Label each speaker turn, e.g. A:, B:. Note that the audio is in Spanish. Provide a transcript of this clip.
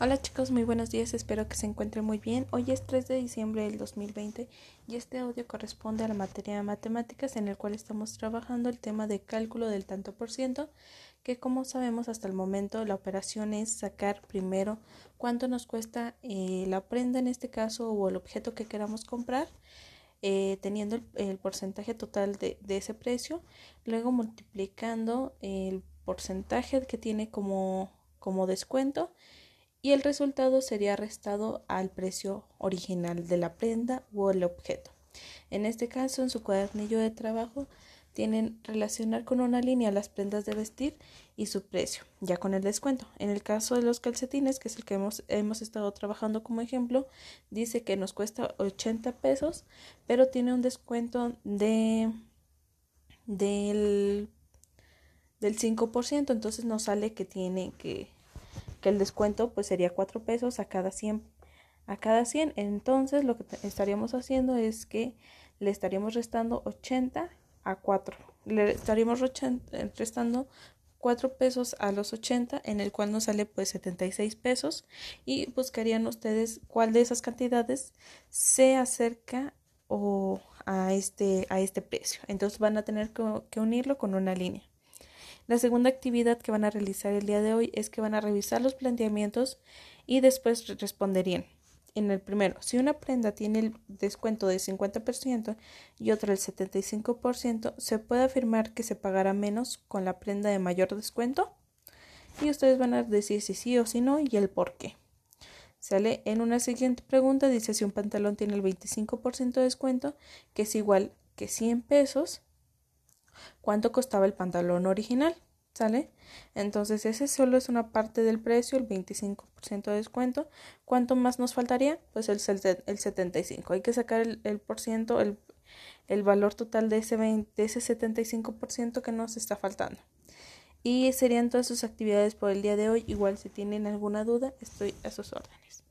A: Hola chicos, muy buenos días, espero que se encuentren muy bien. Hoy es 3 de diciembre del 2020 y este audio corresponde a la materia de matemáticas en el cual estamos trabajando el tema de cálculo del tanto por ciento, que como sabemos hasta el momento la operación es sacar primero cuánto nos cuesta eh, la prenda en este caso o el objeto que queramos comprar. Eh, teniendo el, porcentaje total de, de ese precio, luego multiplicando el porcentaje que tiene como, como descuento y el resultado sería restado al precio original de la prenda o el objeto. En este caso, en su cuadernillo de trabajo, tienen relacionar con una línea las prendas de vestir y su precio, ya con el descuento. En el caso de los calcetines, que es el que hemos, hemos estado trabajando como ejemplo, dice que nos cuesta 80 pesos, pero tiene un descuento de del, del 5%, entonces nos sale que tiene que que el descuento pues sería 4 pesos a cada 100 a cada 100 entonces lo que estaríamos haciendo es que le estaríamos restando 80 a 4 le estaríamos restando 4 pesos a los 80 en el cual nos sale pues 76 pesos. Y buscarían ustedes cuál de esas cantidades se acerca o a este a este precio. Entonces van a tener que unirlo con una línea la segunda actividad que van a realizar el día de hoy es que van a revisar los planteamientos y después responderían. En el primero, si una prenda tiene el descuento de 50% y otra el 75%, se puede afirmar que se pagará menos con la prenda de mayor descuento. Y ustedes van a decir si sí o si no y el por qué. Sale en una siguiente pregunta, dice si un pantalón tiene el 25% de descuento, que es igual que 100 pesos, cuánto costaba el pantalón original, ¿sale? Entonces ese solo es una parte del precio, el 25% de descuento. ¿Cuánto más nos faltaría? Pues el, el 75. Hay que sacar el, el por ciento, el, el, valor total de ese, 20, de ese 75% que nos está faltando. Y serían todas sus actividades por el día de hoy. Igual si tienen alguna duda, estoy a sus órdenes.